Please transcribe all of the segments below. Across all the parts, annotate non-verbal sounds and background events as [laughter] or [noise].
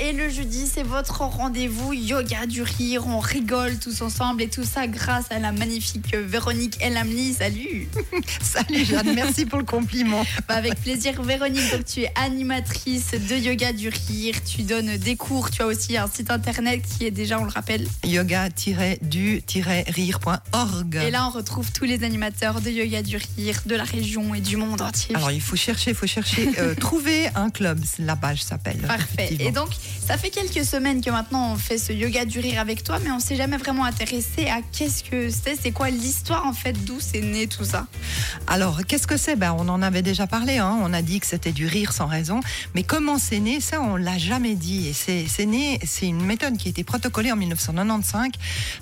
et le jeudi, c'est votre rendez-vous yoga du rire. On rigole tous ensemble et tout ça grâce à la magnifique Véronique Elamni. Salut [laughs] Salut Jeanne, merci pour le compliment. Bah, avec plaisir Véronique, donc tu es animatrice de yoga du rire, tu donnes des cours, tu as aussi un site internet qui est déjà, on le rappelle, yoga-du-rire.org. Et là on retrouve tous les animateurs de yoga du rire de la région et du monde entier. Alors il faut chercher, il faut chercher, euh, trouver un club, la page s'appelle. Parfait. Et donc ça fait quelques semaines que maintenant on fait ce yoga du rire avec toi, mais on s'est jamais vraiment intéressé à qu'est-ce que c'est, c'est quoi l'histoire en fait, d'où c'est né tout ça? Alors qu'est-ce que c'est? Ben, On en avait déjà parlé, hein. on a dit que c'était du rire sans raison, mais comment c'est né, ça on l'a jamais dit. Et c'est né, c'est une méthode qui a été protocolée en 1995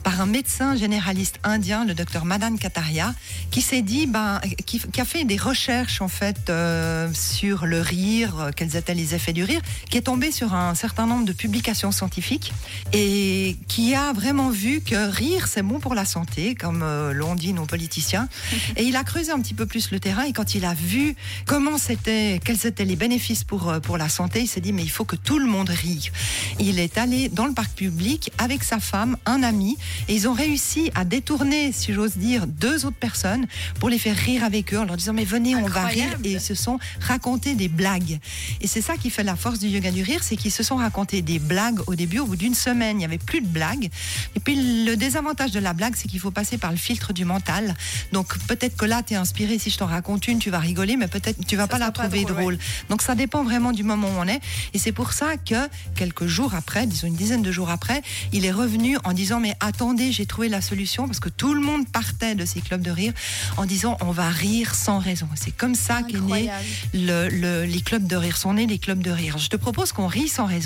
par un médecin généraliste indien, le docteur Madan Kataria, qui s'est dit, ben, qui, a fait des recherches en fait euh, sur le rire, euh, quels étaient les effets du rire, qui est tombé sur un certain nombre de publications scientifiques et qui a vraiment vu que rire c'est bon pour la santé, comme euh, l'ont dit nos politiciens. [laughs] Et il a creusé un petit peu plus le terrain et quand il a vu comment c'était, quels étaient les bénéfices pour pour la santé, il s'est dit mais il faut que tout le monde rie. Il est allé dans le parc public avec sa femme, un ami, et ils ont réussi à détourner, si j'ose dire, deux autres personnes pour les faire rire avec eux en leur disant mais venez, on va rire. Et ils se sont racontés des blagues. Et c'est ça qui fait la force du yoga du rire, c'est qu'ils se sont racontés des blagues au début. Au bout d'une semaine, il n'y avait plus de blagues. Et puis le désavantage de la blague, c'est qu'il faut passer par le filtre du mental. Donc peut-être que là, tu es inspiré. Si je t'en raconte une, tu vas rigoler, mais peut-être tu vas pas la trouver drôle. Donc ça dépend vraiment du moment où on est. Et c'est pour ça que quelques jours après, disons une dizaine de jours après, il est revenu en disant mais attendez, j'ai trouvé la solution parce que tout le monde partait de ces clubs de rire en disant on va rire sans raison. C'est comme ça qu'est né le, les clubs de rire. Sont nés les clubs de rire. Je te propose qu'on rit sans raison.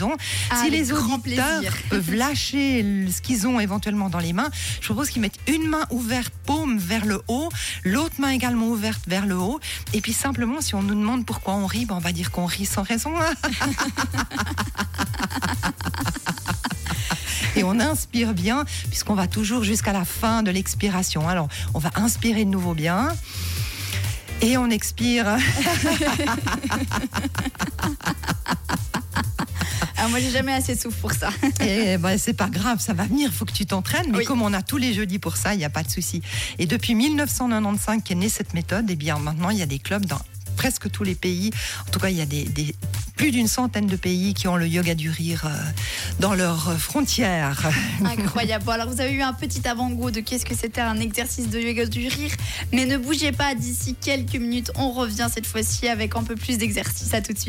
Si les auditeurs peuvent lâcher ce qu'ils ont éventuellement dans les mains, je propose qu'ils mettent une main ouverte, paume vers le haut, l'autre main également ouverte vers le haut. Et puis simplement, si on nous demande pourquoi on rit, ben on va dire qu'on rit sans raison. [laughs] et on inspire bien, puisqu'on va toujours jusqu'à la fin de l'expiration. Alors, on va inspirer de nouveau bien. Et on expire. [laughs] Moi, j'ai jamais assez de souffle pour ça. [laughs] Et ben, c'est pas grave, ça va venir, il faut que tu t'entraînes. Mais comme on a tous les jeudis pour ça, il n'y a pas de souci. Et depuis 1995 qu'est née cette méthode, et eh bien maintenant, il y a des clubs dans presque tous les pays. En tout cas, il y a des, plus d'une centaine de pays qui ont le yoga du rire euh, dans leurs frontières. [laughs] Incroyable. Alors, vous avez eu un petit avant-goût de qu'est-ce que c'était un exercice de yoga du rire. Mais ne bougez pas, d'ici quelques minutes, on revient cette fois-ci avec un peu plus d'exercice. À tout de suite.